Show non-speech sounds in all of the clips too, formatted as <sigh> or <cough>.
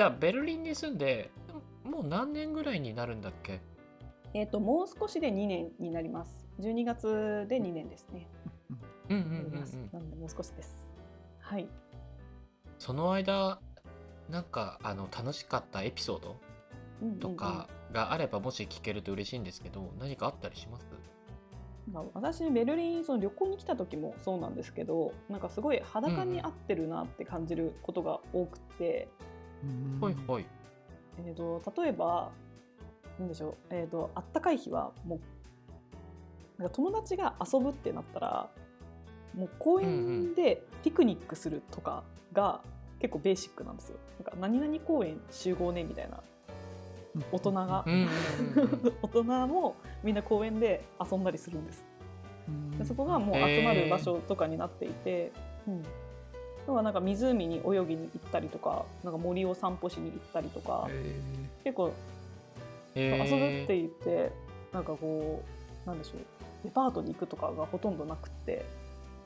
じゃあベルリンに住んでもう何年ぐらいになるんだっけ？えっ、ともう少しで2年になります。12月で2年ですね。うんうんうんうなのでもう少しです。はい。その間なんかあの楽しかったエピソードうんうんうんとかがあればもし聞けると嬉しいんですけど何かあったりします？私ベルリンその旅行に来た時もそうなんですけどなんかすごい裸に合ってるなって感じることが多くて、ほいほい。えー、と例えばなんでしょう、えー、とあったかい日はもうなんか友達が遊ぶってなったらもう公園でピクニックするとかが結構ベーシックなんですよ。なんか何々公園集合ねみたいな。大人が。うんうんうんうん。<laughs> 大人もみんな公園で遊んだりするんです。でそこがもう集まる場所とかになっていて、うん、要はなんか湖に泳ぎに行ったりとかなんか森を散歩しに行ったりとか、結構遊ぶって言ってなんかこうなんでしょうデパートに行くとかがほとんどなくって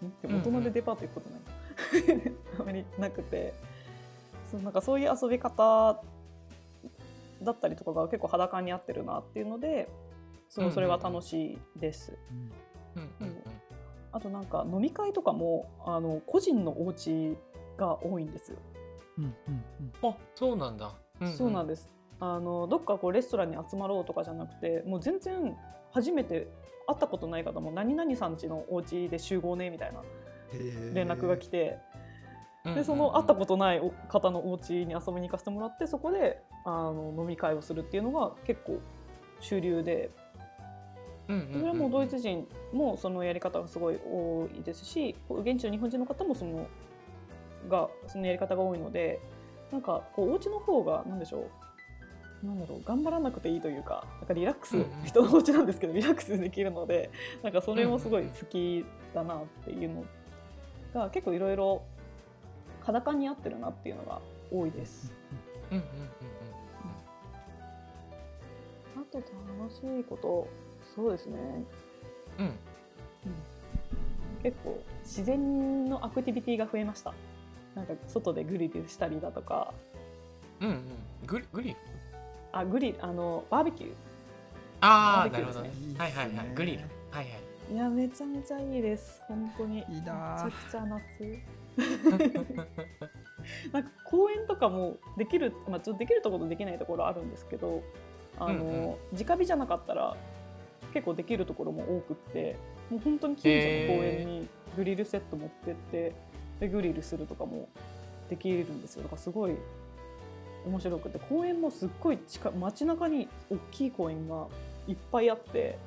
んでも大人でデパート行くことない、<laughs> あまりなくて。そうなんかそういう遊び方だったりとかが結構裸に合ってるなっていうのでそうそれが楽しいです。うんうんうんあとなんか飲み会とかもあの個人のお家が多いんですよ。あそうなんだ、んん。そうなんです。あのどっかこうレストランに集まろうとかじゃなくて、もう全然初めて会ったことない方も何々さん家のお家で集合ねみたいな連絡が来て、でその会ったことないお方のお家に遊びに行かせてもらって、そこであの飲み会をするっていうのが結構主流で、とうんうんうんそれはもうドイツ人もそのやり方がすごい多いですし現地の日本人の方もそのがそのやり方が多いのでなんかこうお家の方が何でしょうなんだろう頑張らなくていいというかなんかリラックス、うんうん。人のお家なんですけどリラックスできるのでなんかそれもすごい好きだなっていうのが結構いろいろ裸に合ってるなっていうのが多いです。うんうん。うん。あと楽しいことそうですね。うん。うん。結構自然のアクティビティが増えました。なんか外でグリルしたりだとか。うんうん。グリグリル？あグリルあのバーベキュああバーベキューですね。なるほどね。はいはいはい。グリル。はいはい。ーいやめちゃめちゃいいです。本当に。いいめちなゃくちゃ夏。<laughs> なんか公園とかもできる、まあ、ちょっとできるところとできないところあるんですけどあの、うんうん。直火じゃなかったら結構できるところも多くってもう本当に近所の公園にグリルセット持ってってでグリルするとかもできるんですよ。だからすごい面白くて公園もすっごい近い街中に大きい公園がいっぱいあって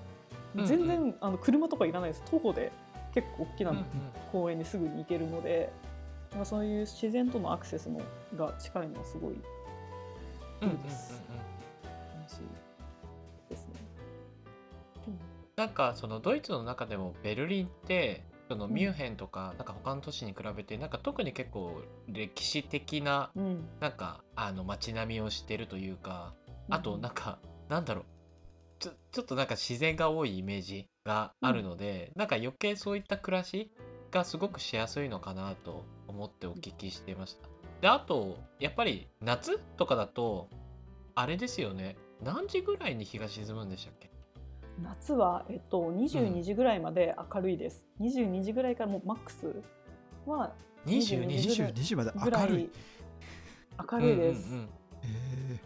うんうん。全然、あの車とかいらないです。徒歩で結構大きなうんうん。公園にすぐに行けるので、まあ、そういう自然とのアクセスのが近いのはすごいうんうんうんうんなんかそのドイツの中でもベルリンってそのミュンヘンとかなんか他の都市に比べてなんか特に結構歴史的なうん、なんかあの街並みをしてるというかあとなんかなんだろう。ちょちょっとなんか自然が多いイメージがあるので、なんか余計そういった暮らしがすごくしやすいのかなと思ってお聞きしてました。であとやっぱり夏とかだとあれですよね。何時ぐらいに日が沈むんでしたっけ？夏は、えっと、22時ぐらいまで明るいです。22時ぐらいからもうマックスは22 22時時22時まで明るい。明るいです。うんうんうんえ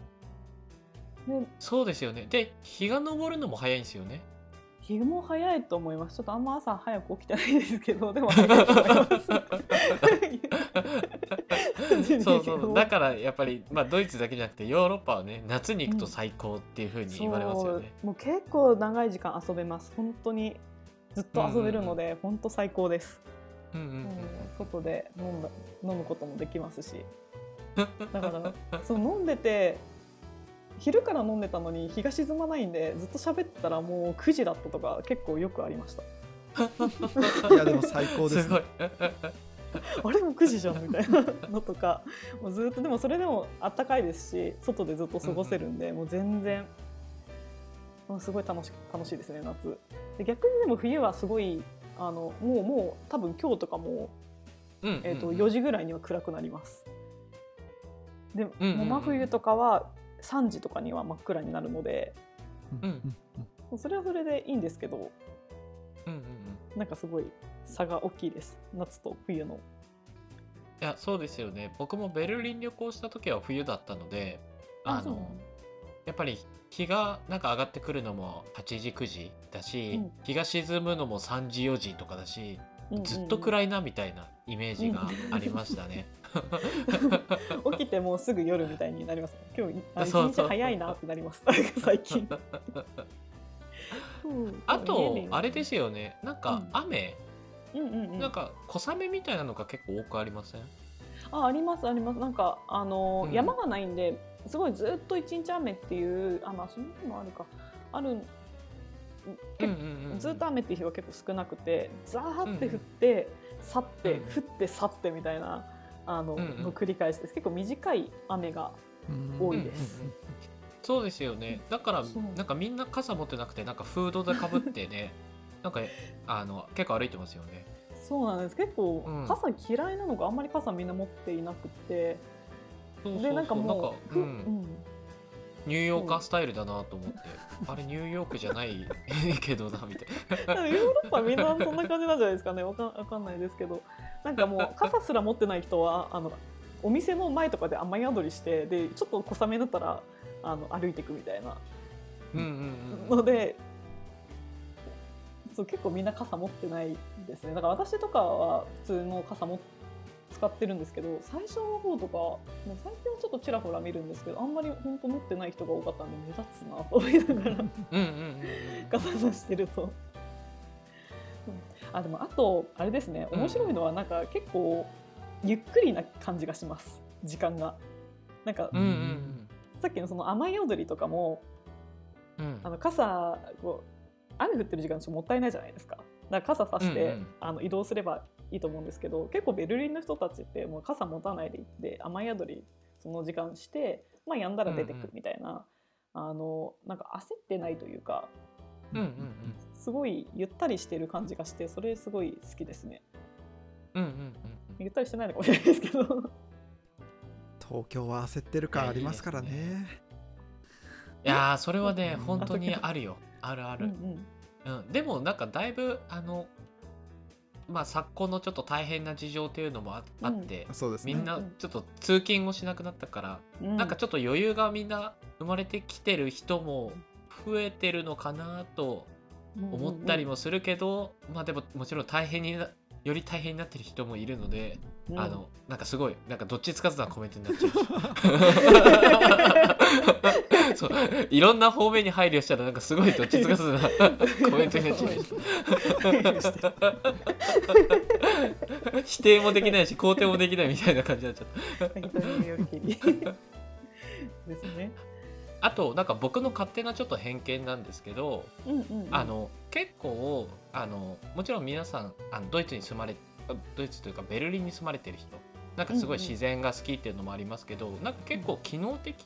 でそうですよねで日が昇るのも早いんですよね日も早いと思います。ちょっとあんま朝早く起きてないですけど、でも早いと思います。<laughs> そうそう。だからやっぱり、まあ、ドイツだけじゃなくてヨーロッパはね夏に行くと最高っていうふうに言われますよね。そう。もう結構長い時間遊べます。本当にずっと遊べるので、本当最高です。うんうんうん。うん外で飲んだ飲むこともできますし。<laughs> だからそう飲んでて昼から飲んでたのに日が沈まないんでずっと喋ってたらもう9時だったとか結構よくありました。ー <laughs> いやでも最高ですね。すごい。<laughs> あれもう9時じゃんみたいな。のとかもうずっとでもそれでもあったかいですし外でずっと過ごせるんで、もう全然もうすごい楽し楽しいですね夏。で逆にでも冬はすごいあのもうもう多分今日とかも、うんうんうん。えー、と4時ぐらいには暗くなります。で、うんうんうん。もう真冬とかは3時とかには真っ暗になるのでうん。それはそれでいいんですけどうんうんうん。なんかすごい差が大きいです。夏と冬の。いやそうですよね。僕もベルリン旅行した時は冬だったのであのやっぱり日がなんか上がってくるのも8時9時だし、うん。日が沈むのも3時4時とかだしうんうんずっと暗いなみたいなイメージがありましたね。<laughs> 起きてもうすぐ夜みたいになります。今日一日早いなってなります。<laughs> 最近。<laughs> う。んあとあれですよね。なんかうん。雨、うんうんうん。なんか小雨みたいなのが結構多くありません？あありますあります。なんかあの、うん。山がないんですごいずっと一日雨っていうあまあその日もあるか。ある。ずっと雨っていう日は結構少なくてザーって降って、去ってうん降って去ってみたいなあの、うんうん。の繰り返しです。結構短い雨がうん。多いです。うんうんうんそうですよね。だからなんかみんな傘持ってなくてなんかフードでかぶってねなんかあの結構歩いてますよね。そうなんです。結構、うん。傘嫌いなのかあんまり傘みんな持っていなくて。そうそうそう。でなんかもうふううん。んニューヨーカースタイルだなと思って、あれニューヨークじゃない <laughs> けどなみたいでもヨーロッパみんなそんな感じなんじゃないですかね。わかんわかんないですけど。なんかもう <laughs> 傘すら持ってない人はあのお店の前とかで雨宿りしてでちょっと小雨になったらあの歩いていくみたいな。なうんうんうん。のでそう結構みんな傘持ってないですね。だから私とかは普通の傘も使ってるんですけど最初の方とかもう最近はちょっとちらほら見るんですけどあんまり本当持ってない人が多かったんで目立つなと思いながらうんうんうんうん。傘さしてると。うん。あでもあとあれですね。面白いのはなんか結構ゆっくりな感じがします。時間が。なんかうんうんうん。さっきのその雨宿りとかもうん。あの傘こう雨降ってる時間ちょっともったいないじゃないですか。だから傘さして、うんうんあの移動すればいいと思うんですけど結構ベルリンの人たちってもう傘持たないで行って雨宿りその時間して、まあ、やんだら出てくうんうんみたいな、あのなんか焦ってないというかうんうんすごいゆったりしてる感じがしてそれすごい好きですね。うんうんうんうんゆったりしてないのかもしれないですけど。東京は焦ってる感ありますからね。いやーそれはねうん本当にあるよあるある、うんうん、でもなんかだいぶあのまあ昨今のちょっと大変な事情っていうのもああって、そうですね。みんなちょっと通勤をしなくなったから、うん。なんかちょっと余裕がみんな生まれてきてる人も増えてるのかなと思ったりもするけど、まあでももちろん大変になより大変になってる人もいるので、うん。あのなんかすごいなんかどっちつかずなコメントになっちゃう <laughs> <laughs> そう。いろんな方面に配慮した。らなんかすごいどっちつかずな <laughs> コメントになっちゃいました否定もできないし肯定もできないみたいな感じになっちゃった。あとなんか僕の勝手なちょっと偏見なんですけど、うんうんうん。あの結構あのもちろん皆さんあのドイツに住まれあドイツというかベルリンに住まれてる人。なんかすごいうんうん自然が好きっていうのもありますけど、なんか結構機能的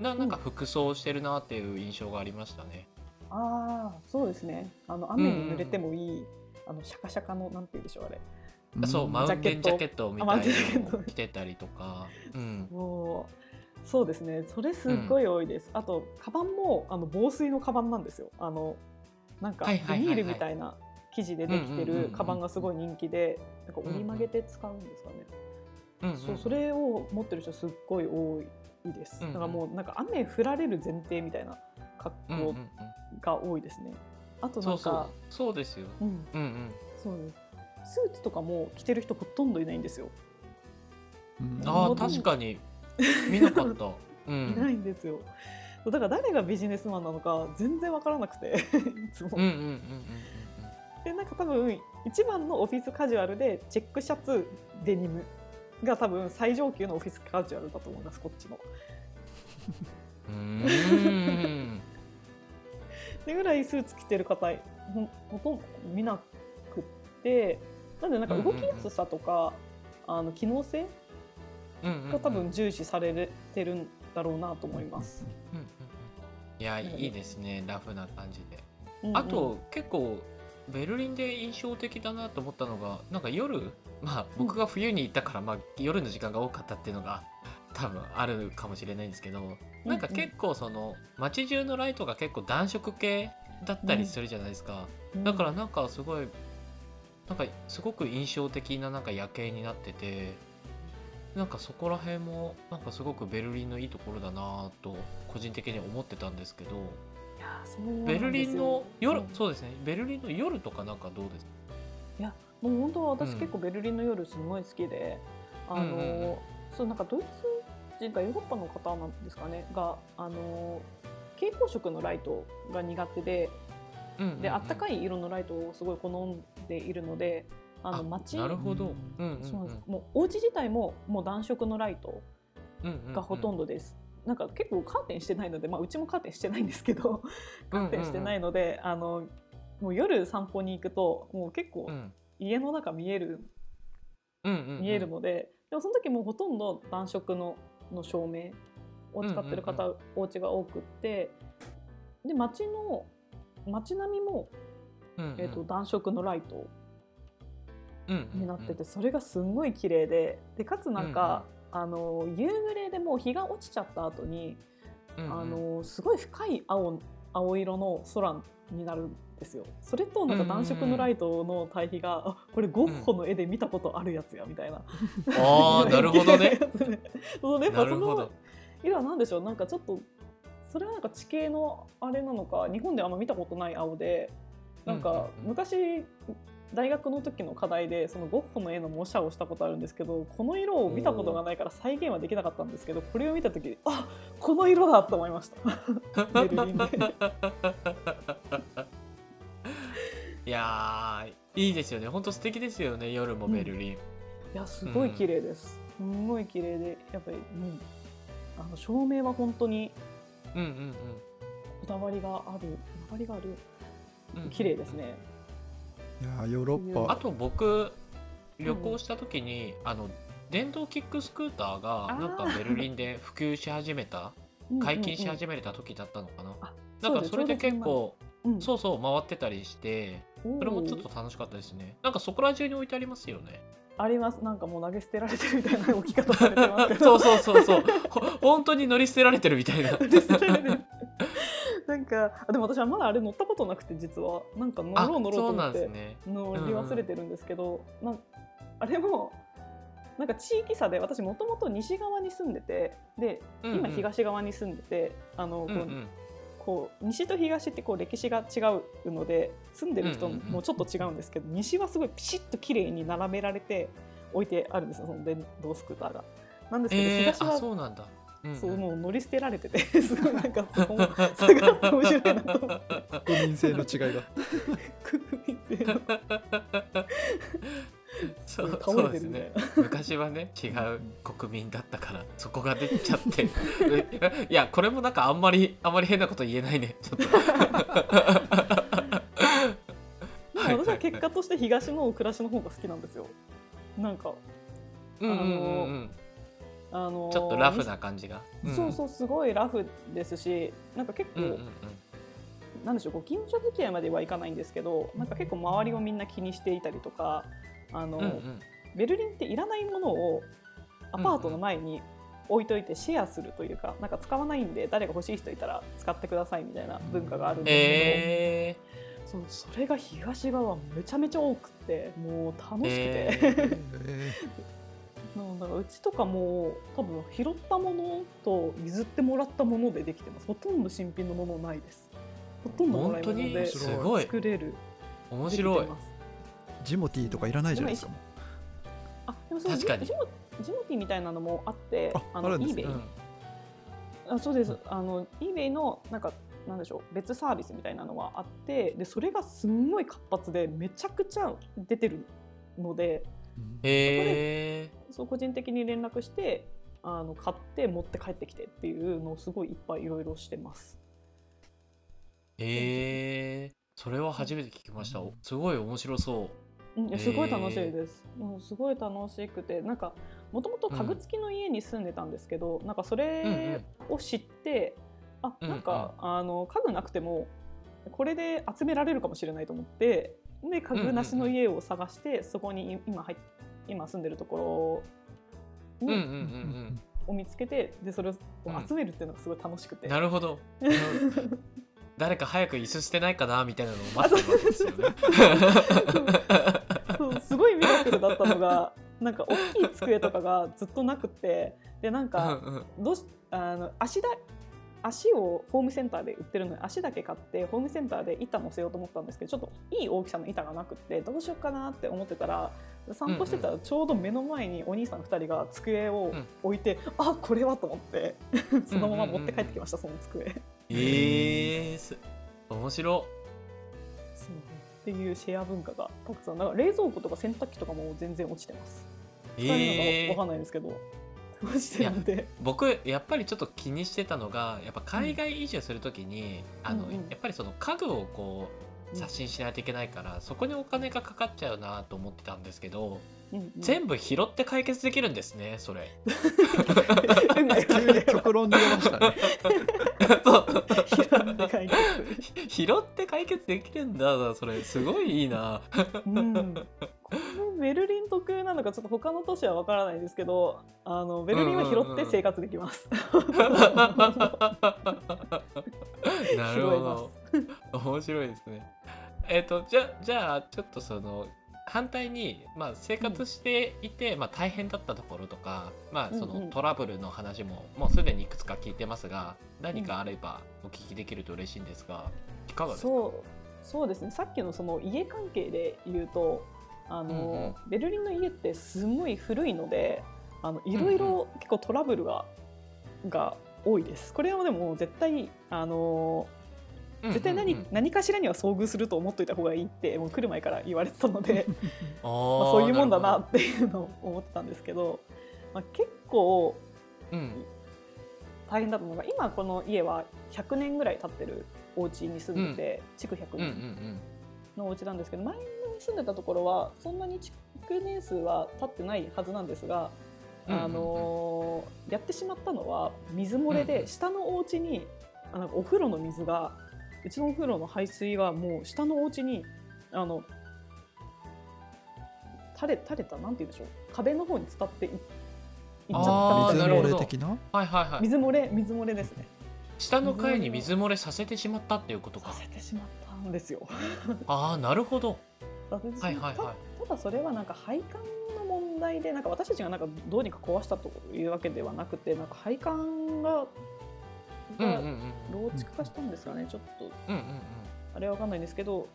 ななんか服装をしてるなっていう印象がありましたね。ああそうですね。あの雨に濡れてもいい、あのシャカシャカのなんて言うんでしょうあれ。そうマウンテンジャケット。みたいなのを着てたりとか、うん、もう。そうですね。それすっごい多いです。あとカバンもあの防水のカバンなんですよ。あのなんかビニールみたいな生地でできてうんうんうんうんるカバンがすごい人気で、なんか折り曲げて使うんですかね。うんうん。そうそれを持ってる人すっごい多いです。うんうんだからもうなんか雨降られる前提みたいな格好うんうんうんが多いですね。あとなそうそうんか、そうですよ。うん、うんうん。そうです。スーツとかも着てる人ほとんどいないんですよ。うんあ確かに見なかった。<laughs> ういなんいんですよ。だから誰がビジネスマンなのか全然わからなくて <laughs> いつも。うんうんうんうんうんでなんか多分一番のオフィスカジュアルでチェックシャツデニムが多分最上級のオフィスカジュアルだと思いますこっちの。でぐらいスーツ着てる方ほんほとんど見なくってなんでなんか動きやすさとか、あの機能性うんうんうんが多分重視されてるんだろうなと思います。うんうんうんいやうんいいですねラフな感じで。うんうんあと結構ベルリンで印象的だなと思ったのがなんか夜まあ僕が冬に行ったからまあ夜の時間が多かったっていうのが多分あるかもしれないんですけどなんか結構その街中のライトが結構暖色系だったりするじゃないですか、だからなんかすごいなんかすごく印象的ななんか夜景になっててなんかそこら辺もなんかすごくベルリンのいいところだなと個人的に思ってたんですけどベルリンの夜、うんそうですね。ベルリンの夜とかなんかどうです？かいやもう本当は私うん。結構ベルリンの夜すごい好きで、あの、うんうんうん。そうなんかドイツ人かヨーロッパの方なんですかね。があの蛍光色のライトが苦手でであったかいい色のライトをすごい好んでいるのであの街なるほど、うん。うんうん、そうなんです。もうお家自体ももう暖色のライトがほとんど、どです。なんか結構カーテンしてないので、まあ、うちもカーテンしてないんですけどカーテンしてないので、あのもう夜散歩に行くともう結構うん。家の中見える見えるので、でもその時もうほとんど暖色のの照明を使ってる方、うんお家が多くってで街の街並みも、えー、と暖色のライトになってて、それがすんごい綺麗ででかつなんか、あの夕暮れでもう日が落ちちゃった後に、うんうん、あのすごい深い青青色の空になるんですよ。それとなんか暖色のライトの対比が、あ <laughs> これゴッホの絵で見たことあるやつやみたいな。ああ <laughs> なるほどね。そうねやっぱその色は何でしょう？なんかちょっとそれはなんか地形のあれなのか日本ではあんま見たことない青でなんかうんうんうん。昔大学の時の課題でそのゴッホの絵の模写をしたことあるんですけどこの色を見たことがないから再現はできなかったんですけどこれを見た時あこの色だと思いました。<laughs> ベルリンで。いやーいいですよね。本当素敵ですよね。夜もベルリン、いやすごい綺麗です。すんごい綺麗でやっぱり、うん、あの照明は本当にうん、うんうん。こだわりがあるこだわりがある。うんうん。綺麗ですね。いやーヨーロッパ。あと僕旅行した時に、あの電動キックスクーターがなんかベルリンで普及し始めた解禁し始めた時だったのかな、あなんかそれで結構うん。そうそう回ってたりしてそれもちょっと楽しかったですね。なんかそこら中に置いてありますよね。あります。なんかもう投げ捨てられてるみたいな置き方されてますけど。<laughs> そうそうそうそう。ほ <laughs> 本当に乗り捨てられてるみたいな。投げ捨てられてるなんかあでも私はまだあれ乗ったことなくて実は。なんか乗あろう乗ろうと思って。乗り忘れてるんですけど、あれもなんか地域差で私もともと西側に住んでてで今東側に住んでて、あのこううんうん。こう西と東ってこう歴史が違うので住んでる人もちょっと違うんですけど、西はすごいピシッと綺麗に並べられて置いてあるんですよその電動スクーターが。なんですけど、東はそううそうもう乗り捨てられてて <laughs> すごいなんか <laughs> そこも差があって面白いなと思って。国民性の違いが国民性のそうですね。昔はね違う国民だったからそこが出ちゃって。<laughs> いやこれもなんかあんまりあんまり変なこと言えないね。ちょっと。私は結果として東の暮らしの方が好きなんですよ。なんかうんうんうんうんあのーちょっとラフな感じが、そうそうすごいラフですしなんか結構、うんうんうん。なんでしょうご近所付き合いまではいかないんですけどなんか結構周りをみんな気にしていたりとかあの、うんうん。ベルリンっていらないものをアパートの前に置いといてシェアするというかなんか使わないんで誰が欲しい人いたら使ってくださいみたいな文化があるんですえけど、そうそれが東側めちゃめちゃ多くてもう楽しくて、ええ <laughs> なんだからうちとかも多分拾ったものと譲ってもらったものでできてます。ほとんど新品のものないです。ほとんどもらい物ですごい。作れる。面白い。ジモティーとかいらないじゃないですかもあでもその確かに。ジモジモティみたいなのもあってあのあるんですね。eBay うん。あそうです。あの eBay のなんかなんでしょう別サービスみたいなのはあってでそれがすんごい活発でめちゃくちゃ出てるのでうんへえそう個人的に連絡してあの買って持って帰ってきてっていうのをすごいいっぱいいろいろしてます。へえそれは初めて聞きました。すごい面白そう。ん、いやすごい楽しいです。もうすごい楽しくてなんかもともと家具付きの家に住んでたんですけど、なんかそれを知って、あなんか、あの家具なくてもこれで集められるかもしれないと思ってで家具なしの家を探して、そこに今入っ今住んでるところううんうんにうん。を見つけてでそれを集めるっていうのがすごい楽しくて、なるほど。なるほど誰か早く椅子捨てないかなみたいなのを待ってるわけですよね。そうす。ごいミラクルだったのがなんか大きい机とかがずっとなくてでなんうんかうん。どうしあの足だ足をホームセンターで売ってるので足だけ買ってホームセンターで板乗せようと思ったんですけどちょっといい大きさの板がなくってどうしようかなって思ってたら散歩してたらちょうど目の前にお兄さん2人が机を置いて、あこれはと思って <laughs> そのまま持って帰ってきましたその机。えー、す面白。そうっていうシェア文化がたくさん。だから冷蔵庫とか洗濯機とかも全然落ちてます。使えるのえーかわかんないんですけど、落ちてるんで。僕やっぱりちょっと気にしてたのがやっぱ海外移住するときに、あのうんうん。やっぱりその家具をこう刷新しないといけないから、そこにお金がかかっちゃうなと思ってたんですけど、うんうん。全部拾って解決できるんですねそれ。急に極論で出ましたね。<laughs> <laughs> 拾って解決。<laughs> 拾って解決できるんだそれ。すごいいいな。うん、これベルリン特有なのかちょっと他の都市はわからないですけどあのベルリンは拾って生活できます。なるほど。面白いですね。えっ、とじゃじゃあちょっとその反対に、まあ、生活していて、まあ、大変だったところとか、まあ、そうんうん。のトラブルの話ももうすでにいくつか聞いてますが何かあればお聞きできると嬉しいんですがいかがですか？そうそうですね。さっきのその家関係で言うとあの、うんうん。ベルリンの家ってすごい古いのであのいろいろ結構トラブルが,、が多いです。これはでも絶対あの絶対何,、うんうん。うん何かしらには遭遇すると思っといた方がいいってもう来る前から言われてたので、あ <laughs> まあ、ーそういうもんだなるっていうのを思ってたんですけど、まあ、結構うん。大変だったのが今この家は100年ぐらい経ってるお家に住んでて、築100うんうんう年ん。のお家なんですけど前に住んでたところはそんなに築年数は経ってないはずなんですが、うんうんうん。あのーやってしまったのは水漏れで下のお家にあなんかお風呂の水がうちのお風呂の排水はもう下のお家にあの垂れ垂れたなんて言うんでしょう。壁の方に伝っていいっちゃった水漏れ的な？はいはいはい。水漏れ水漏れですね。下の階に水漏れ。させてしまったっていうことか。させてしまったんですよ。ああなるほどはいはいはい。ただそれはなんか配管の問題でなんか私たちがなんかどうにか壊したというわけではなくてなんか配管ががうんうんうん。老築化したんですかね、ちょっと。うんうんあれはわかんないんですけど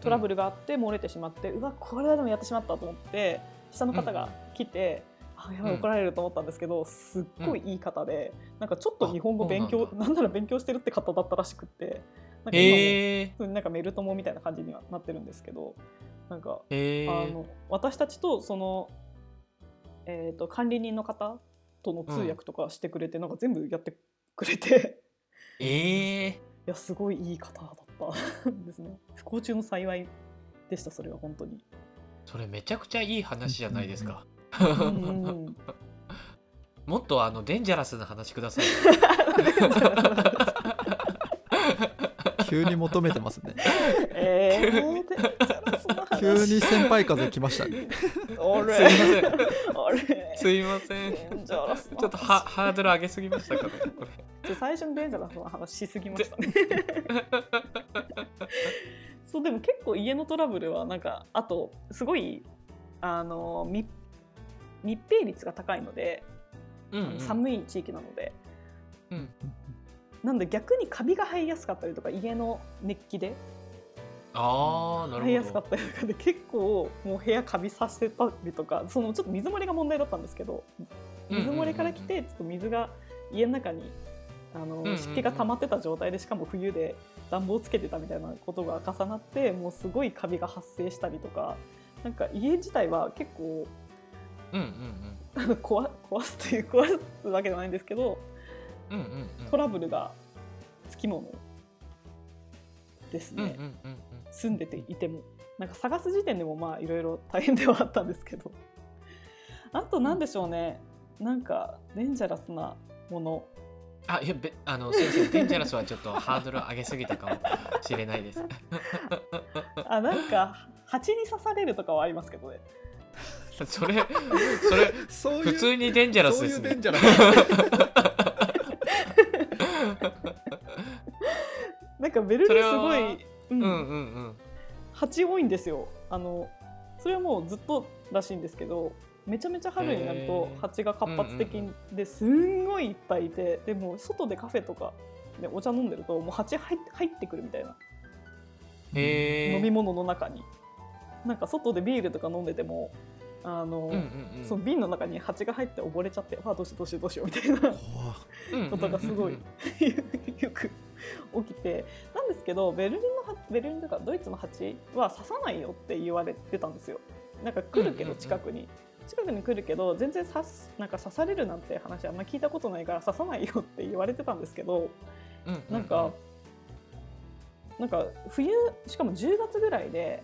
トラブルがあって漏れてしまって、うわこれはでもやってしまったと思って下の方が来て、あやばいうん。怒られると思ったんですけど、すっごいいい方で、なんかちょっと日本語あ勉強なんなら勉強してるって方だったらしくってなんか今え普通になんかメル友みたいな感じにはなってるんですけどなんかへえあの私たちとその、えー、と管理人の方との通訳とかしてくれて、なんか全部やってくれてええいやすごいいい方だったん <laughs> ですね不幸中の幸いでしたそれは本当に。それめちゃくちゃいい話じゃないですか。うんうん <laughs> もっとあのデンジャラスな話ください。<laughs> 急に求めてますね。えー、急に先輩風来ましたね。あれすいません。あれすいません。ちょっとハハードル上げすぎましたかね。最初にデンジャラスの話しすぎましたね。<laughs> そうでも結構家のトラブルはなんかあとすごいあの密密閉率が高いので、うんうん、寒い地域なのでうん。なんで逆にカビが生えやすかったりとか家の熱気でああなるほど。かったりとかで結構もう部屋カビさせたりとかそのちょっと水漏れが問題だったんですけど水漏れから来てちょっと水が家の中にあの湿気が溜まってた状態でしかも冬で暖房つけてたみたいなことが重なってもうすごいカビが発生したりとかなんか家自体は結構うんうんあの壊壊すという壊すわけじゃないんですけどうんうんうんうん。トラブルがつきものですうんうんね、うんうん。住んでていても。なんか探す時点でもまあいろいろ大変ではあったんですけど。あと何でしょうね。なんかデンジャラスなもの。あいやべあのすいませんデンジャラスはちょっとハードル上げすぎたかもしれないです。<laughs> あなんか蜂に刺されるとかはありますけどね。それそれそういう普通にデンジャラスですねそういうデンジャラスなんかベルリンすごい、ううんんうんうん。蜂多いんですよ。あのそれはもうずっとらしいんですけどめちゃめちゃ春になると蜂が活発的ですんごいいっぱいいてでも外でカフェとかでお茶飲んでるともう蜂入って入ってくるみたいな。飲み物の中に。なんか外でビールとか飲んでてもあの、うんうんうん。その瓶の中に蜂が入って溺れちゃってあどうしようどうしようどうしようみたいなことがすごいよく起きて。なんですけどベルリンのはベルリンとかドイツの蜂は刺さないよって言われてたんですよ。なんか来るけどうんうんうん近くに、近くに来るけど全然刺すなんか刺されるなんて話あんま聞いたことないから刺さないよって言われてたんですけどうんうんなんか、なんか冬しかも10月ぐらいで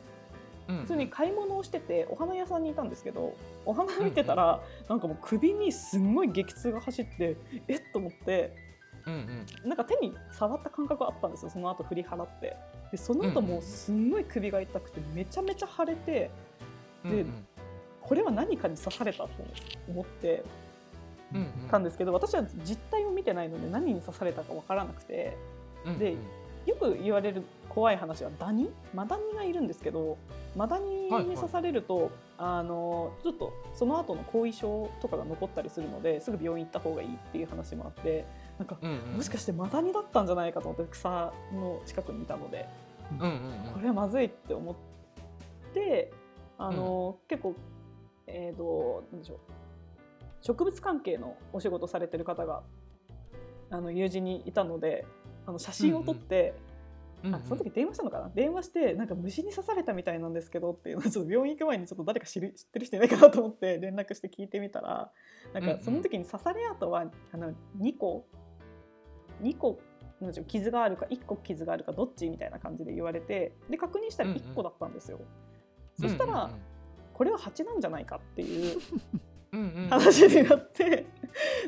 普普通に買い物をしててお花屋さんにいたんですけどお花見てたらなんかもう首にすんごい激痛が走ってえっ？と思ってうんうん。なんか手に触った感覚があったんですよ。その後振り払って。でその後もうすんごい首が痛くてめちゃめちゃ腫れてでこれは何かに刺されたと思ってたんですけど私は実態を見てないので何に刺されたかわからなくてでよく言われる怖い話はダニ？マダニがいるんですけどマダニに刺されると、あのちょっとその後の後遺症とかが残ったりするのですぐ病院行った方がいいっていう話もあってなんかうんうん。もしかしてマダニだったんじゃないかと思って草の近くにいたのでうんうんこれはまずいって思ってあの、結構えー、となんでしょう。植物関係のお仕事されてる方があの友人にいたのであの写真を撮って、うんあその時電話したのかな？電話してなんか虫に刺されたみたいなんですけどっていうのを <laughs> ちょっと病院行く前にちょっと誰か知る知ってる人いないかなと思って連絡して聞いてみたらなんかその時に刺され跡はあの2個2個傷があるか1個傷があるかどっちみたいな感じで言われてで確認したら1個だったんですよ。そしたら、これは蜂なんじゃないかっていう話になって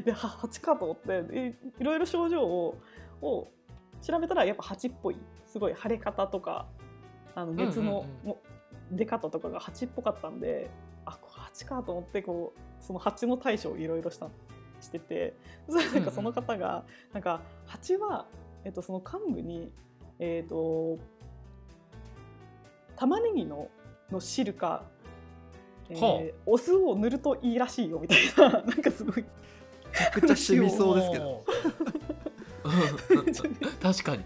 では蜂かと思ってでいろいろ症状をを調べたらやっぱ蜂っぽいすごい腫れ方とかあの熱の出方とかが蜂っぽかったんであこれ蜂かと思ってこうその蜂の対処をいろいろしたしてて <laughs> そなんかその方がなんか蜂は、えっと、その幹部に、えっと、玉ねぎのの汁か、えーはあお酢を塗るといいらしいよみたいな <laughs> なんかすごい。めちゃくちゃ染みそうですけど。<laughs> 確かに。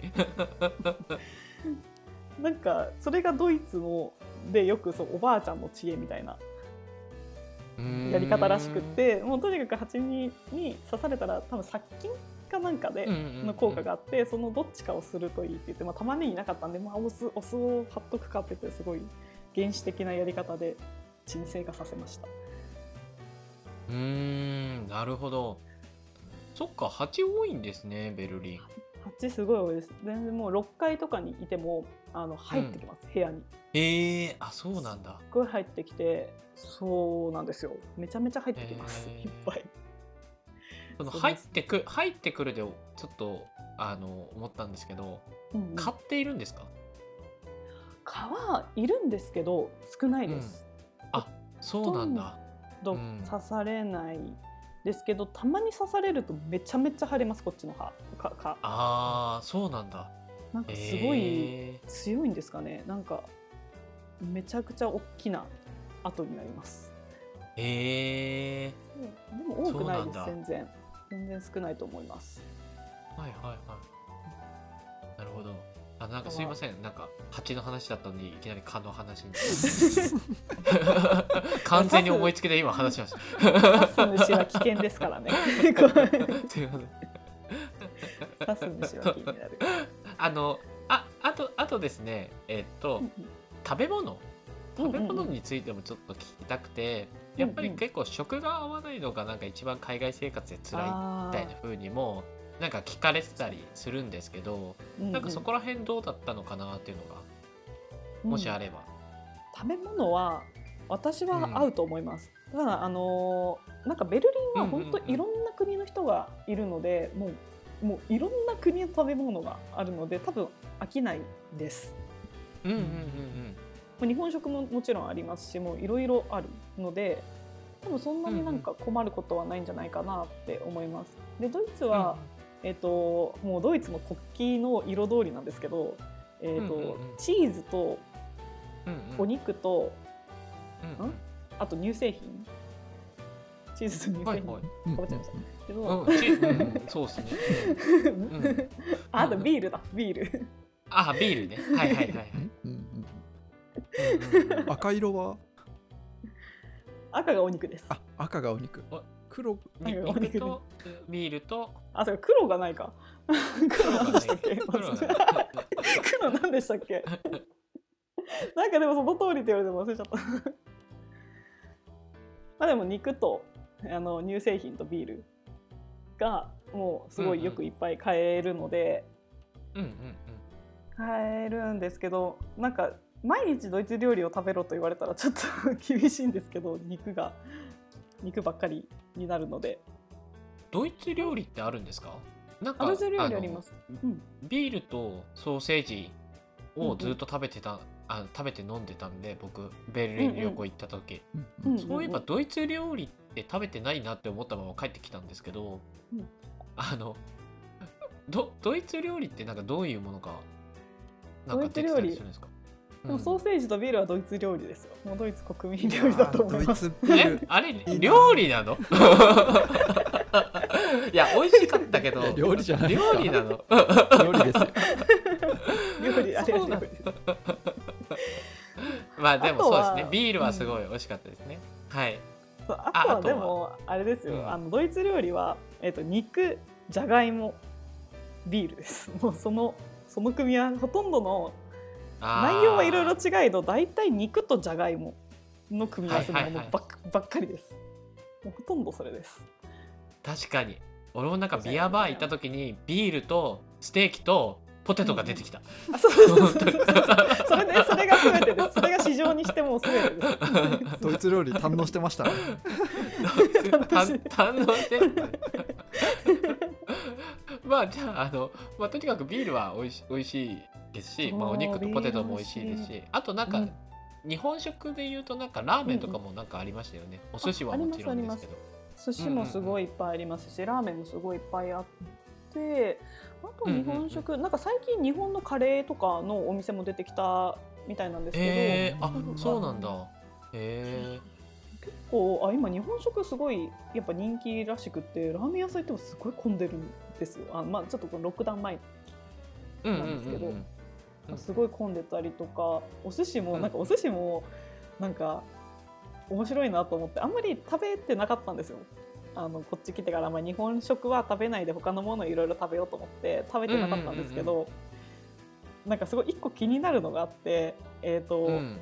なんかそれがドイツのでよくそうおばあちゃんの知恵みたいなやり方らしくってもうとにかく蜂にに刺されたら多分殺菌かなんかでの効果があってそのどっちかをするといいって言って、まあ、玉ねぎなかったんで、まあ、お酢お酢を貼っとくかって言ってすごい原始的なやり方で鎮静化させました。うーんなるほどそっか蜂多いんですねベルリン。蜂すごい多いです。全然もう6階とかにいてもあの入ってきます、部屋に。えー、あそうなんだ。すっごい入ってきてそうなんですよ。めちゃめちゃ入ってきます、へー。いっぱい。その入ってく入ってくるでちょっとあの思ったんですけどうんうん。買っているんですか、蚊はいるんですけど少ないです、そうなんだ。どうん。刺されないですけどたまに刺されるとめちゃめちゃ腫れますこっちの歯。かか。あーそうなんだ。なんかすごいえ強いんですかね。なんかめちゃくちゃ大きな跡になります。ー、えでも多くないです全然。全然少ないと思います。ー、はいはいはい。なるほどあなんかすいません。なんか蜂の話だったのにいきなり蚊の話に。<laughs> 完全に思いつきで今話しました。刺す虫は危険ですからね。<laughs> すいません。刺す虫は気になる。あのああとあとですねえっと食べ物。食べ物についてもちょっと聞きたくて、やっぱり結構食が合わないのがなんか一番海外生活で辛いみあたいな風にもなんか聞かれてたりするんですけど、ーなんかそこら辺どうだったのかなっていうのがもしあれば、食べ物は私は合うと思います、ただあのーなんかベルリンは本当いろんな国の人がいるので、もうもういろんな国の食べ物があるので多分飽きないです。うんうんうんまあ日本食ももちろんありますしもういろいろあるので多分そんなになんか困ることはないんじゃないかなって思います。でドイツは、えっともうドイツの国旗の色通りなんですけど、えっとうんうんうん。チーズとお肉とうんうん。あと乳製品。チーズと乳製品、はいはい。うんかぶっちゃいました。けど、うん。ちうんそうですね。ああとビールだ。ビール。あビールね。はいはいはいはい。うんうんうん。うんうんうん赤色は？赤がお肉です。あ赤がお肉。あ黒肉肉とビールとあそうか黒がないか。黒何でしたっけ黒がない。黒何でしたっけ？なんかでもその通りって言われても忘れちゃった。<laughs> まあでも肉とあの乳製品とビールがもうすごいよくいっぱい買えるので、うんうん。買えるんですけどなんか毎日ドイツ料理を食べろと言われたらちょっと <laughs> 厳しいんですけど肉が肉ばっかりになるので。ドイツ料理ってあるんですか？なんかあドイツ料理あのります。うん。ビールとソーセージをずっと食べてた、あ食べて飲んでたんで僕ベルリン旅行行った時、うんうんそういえばドイツ料理って食べてないなって思ったまま帰ってきたんですけど、うん。あのドドイツ料理ってなんかどういうものかなんか出てたりするんですか？でもうんソーセージとビールはドイツ料理ですよ。もうドイツ国民料理だと思います。ドイツビーえ？ルあれ？料理なの？<laughs> いや美味しかったけど。料理じゃないですか料理なの？料理ですよ。<laughs> 料理あれ料理。まあでもそうですね。ビールはすごい美味しかったですね、はい。そうあとはああとは？でもあれですよ。うん。あのドイツ料理はえっ、と肉、じゃがいも、ビールです。もうそのその組み合わせほとんどの内容はいろいろ違いど大体肉とじゃがいもの組み合わせのものばっ,、ばっかりです。もうほとんどそれです。確かに。俺もなんかビアバー行った時にビールとステーキとポテトが出てきた、あそうそうそうそうそうそれでそれが全てです。それが市場にしても全てです。<laughs> ドイツ料理堪能してましたね。た堪能して。まあじゃああの、まあ、とにかくビールは美味し美味しいですし、まあ、お肉とポテトも美味しいですしあとなんか、うん。日本食で言うとなんかラーメンとかもなんかありましたよね、お寿司はもちろんですけど。寿司もすごいいっぱいありますし、ラーメンもすごいいっぱいあってあと日本食、なんか最近日本のカレーとかのお店も出てきたみたいなんですけど、えー、あうんそうなんだ。へえ結構あ今日本食すごいやっぱ人気らしくてラーメン屋さん行ってもすごい混んでるんですよ。あまあちょっとこのロックダウン前うんうんなんですけど。うんうんすごい混んでたりとかお寿司もうん。なんかお寿司もなんか面白いなと思ってあんまり食べてなかったんですよ。あのこっち来てから、まあ、日本食は食べないで他のものをいろいろ食べようと思って食べてなかったんですけど、なんかすごい一個気になるのがあって、えーとうん。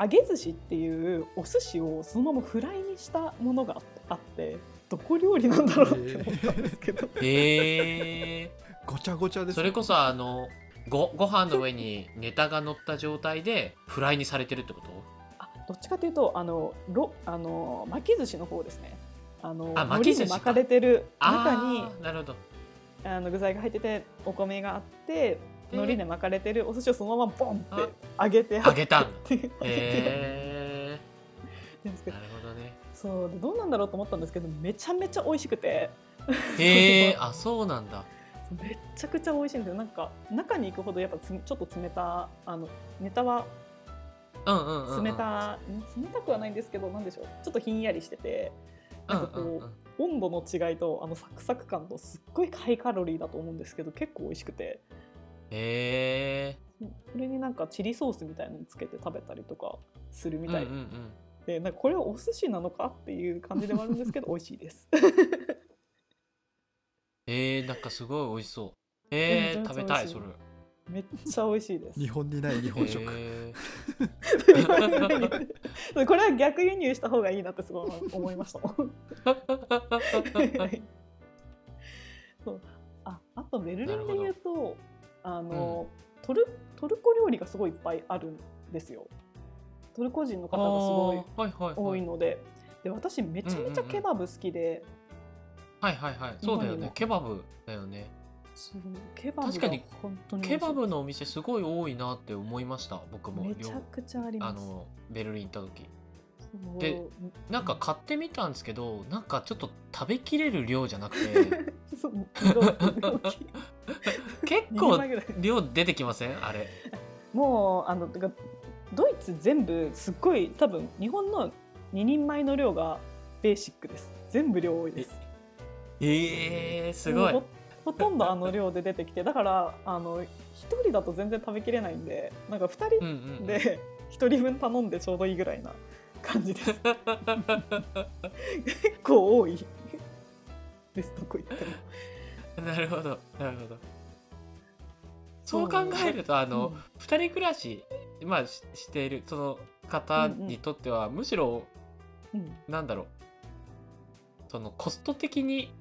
揚げ寿司っていうお寿司をそのままフライにしたものがあってどこ料理なんだろうって思ったんですけど、へえごちゃごちゃですそれこそあのごご飯の上にネタが乗った状態でフライにされてるってこと？あどっちかというとあのろあの巻き寿司の方ですね。あのあ海巻き寿司巻かれてる中になるほど。あの具材が入っててお米があってで海苔で巻かれてるお寿司をそのままボンってあ。揚げて揚げたて <laughs> 揚げてへえるんですけど。なるほどね。そうでどうなんだろうと思ったんですけどめちゃめちゃ美味しくて。へえ <laughs> あそうなんだめっちゃくちゃ美味しいんですよ。なんか中に行くほどやっぱつちょっと冷たあのネタは冷た、冷たくはないんですけどなんでしょう。ちょっとひんやりしててなんかこう、温度の違いとあのサクサク感とすっごいハイカロリーだと思うんですけど結構美味しくて。へえそれになんかチリソースみたいなのにつけて食べたりとかするみたい。うんうんうん。で、なんかこれはお寿司なのかっていう感じではあるんですけど美味しいです。<laughs> えー、なんかすごい美味しそう。えー、うん食べたいそれ。めっちゃ美味しいです。日本にない日本食、へ <laughs> これは逆輸入した方がいいなってすごい思いました。もん。ーそう。ああとベルリンで言うとあの、トルトルコ料理がすごいいっぱいあるんですよ。トルコ人の方がすごい多いので。で私めちゃめちゃケバブ好きで、はいはいはい。そうだよね。ケバブだよね。そうケバブが確かにケバブのお店すごい多いなって思いました僕も。めちゃくちゃあります。あのベルリン行った時。でなんか買ってみたんですけどなんかちょっと食べきれる量じゃなくて。<laughs> <laughs> 結構量出てきません？あれ。もうあのドイツ全部すっごい多分日本の2人前の量がベーシックです。全部量多いですえー、すごい。ほほとんどあの量で出てきてだからあの1人だと全然食べきれないんでなんか2うんうんうん。人で1人分頼んでちょうどいいぐらいな感じです。<laughs> 結構多い。ですどこ行ってもなるほどなるほど。そう考えるとあの、うん。二人暮らし、まあ、ししているその方にとっては、むしろうん。なんだろう。そのコスト的に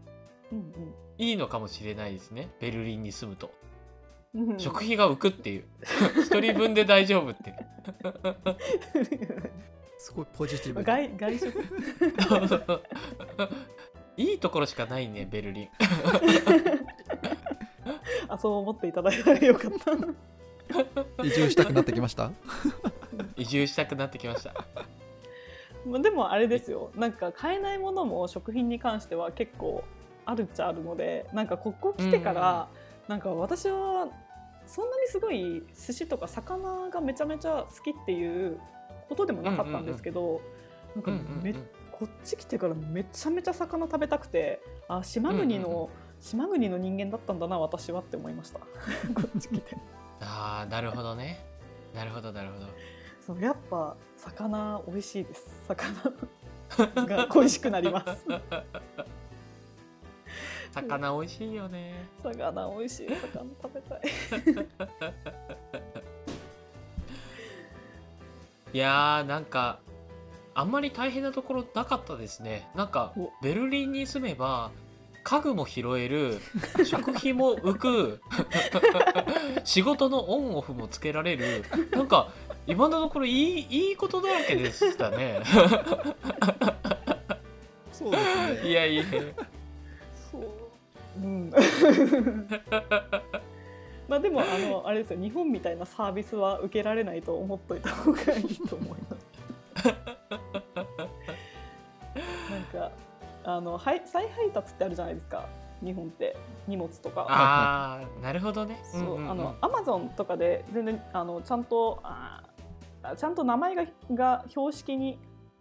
うんいいのかもしれないですね。ベルリンに住むと、うん。うん食費が浮くっていう。<laughs> 一人分で大丈夫っていう。<laughs> すごいポジティブ。な外外食。<laughs> いいところしかないねベルリン。あそう思っていただいたらよかった。移住したくなってきました？移住したくなってきました。まあでもあれですよ。なんか買えないものも食品に関しては結構あるっちゃあるのでなんかここ来てから、なんか私はそんなにすごい寿司とか魚がめちゃめちゃ好きっていうことでもなかったんですけど、なんかうんうんうん。めこっち来てからめちゃめちゃ魚食べたくてあ島国の、うんうんうん。島国の人間だったんだな私はって思いました。<laughs> こっち来て。ああなるほどね。なるほどなるほど。そうやっぱ魚美味しいです。魚が恋しくなります <laughs> 魚美味しいよね。魚美味しい魚食べたい。<laughs> いやーなんかあんまり大変なところなかったですね。なんかお。ベルリンに住めば家具も拾える食費も浮く <laughs> 仕事のオンオフもつけられるなんか今のところいいいいことだらけでしたね。そうですね。<laughs> いやいやそう。うん。<laughs> まあでもあのあれですよ。日本みたいなサービスは受けられないと思っといた方がいいと思いますなんかあのはい再配達ってあるじゃないですか。日本って。荷物とか。あーなるほどね。そう、あのアマゾンとかで全然あのちゃんとあーちゃんと名前がが標識に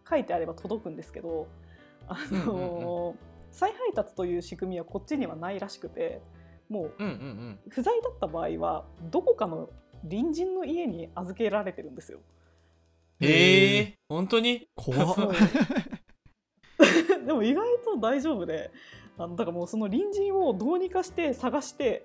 書いてあれば届くんですけどあの、うん再配達という仕組みはこっちにはないらしくてもう不在だった場合はどこかの隣人の家に預けられてるんですよ。ええー、本当に？怖っ。<laughs> でも意外と大丈夫であのだからもうその隣人をどうにかして探して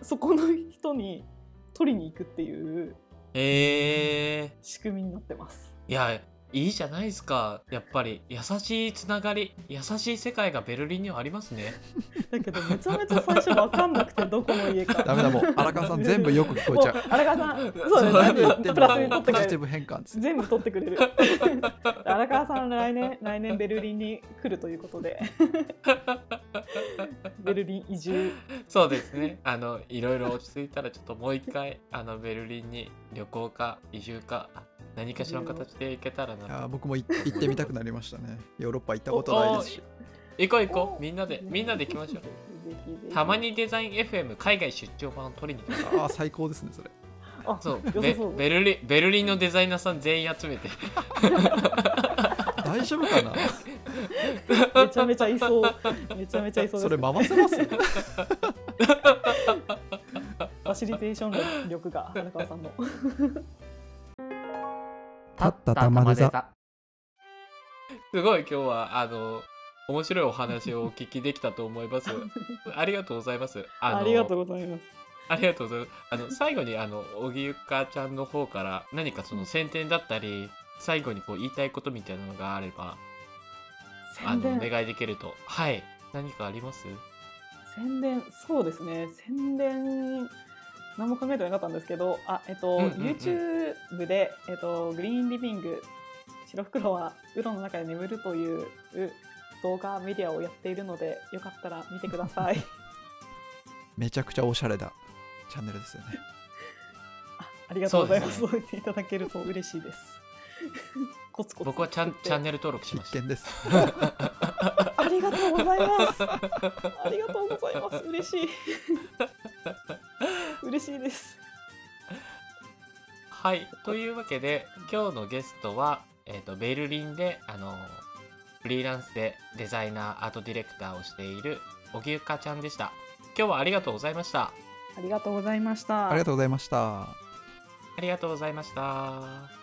そこの人に取りに行くっていうええ仕組みになってます。いやいいじゃないですかやっぱり優しいつながり優しい世界がベルリンにはありますねだけどめちゃめちゃ最初分かんなくてどこの家か。ダメだもう <laughs> 荒川さん全部よく聞こえちゃうも荒川さん、そうだ何言ってもねプラスに取ってくれる。ポジティブ変換です全部取ってくれる。<laughs> 荒川さん来年来年ベルリンに来るということで、<laughs> ベルリン移住。そうですねあのいろいろ落ち着いたらちょっともう一回あのベルリンに旅行か移住か何かしらの形で行けたらいな僕もい行ってみたくなりましたね。<laughs> ヨーロッパ行ったことないですし。行こう行こう。みんなでみんなで行きましょう。たまにデザイン FM 海外出張版を取りに行きましょうああ最高ですねそれ。あそうベルリンベルリンのデザイナーさん全員集めて。大丈夫かな？めちゃめちゃいそう。めちゃめちゃいそう。それ回せます？フ <laughs> ァシリテーション力が荒川さんの。立った玉で座すごい今日はあの面白いお話をお聞きできたと思いますありがとうございますありがとうございます。ありがとうございます。あの最後にあの荻ゆかちゃんの方から何かその宣伝だったり最後にこう言いたいことみたいなのがあればあのお。願いできるとはい何かあります？宣伝そうですね宣伝何も考えてなかったんですけどあえっと、うんうんうん。YouTube で、えっと、グリーンリビング白袋はウロの中で眠るという動画メディアをやっているのでよかったら見てください。<laughs> めちゃくちゃおしゃれなチャンネルですよね。<laughs> あありがとうございます。そそう言っていただけると嬉しいです。<laughs> コツコツ僕はチャンチャンネル登録しました必見です。ありがとうございます。ありがとうございます。嬉しい嬉しいです。はい。というわけで今日のゲストは、えー、とベルリンであのフリーランスでデザイナーアートディレクターをしている荻生ちゃんでした。今日はありがとうございました。ありがとうございました。ありがとうございました。ありがとうございました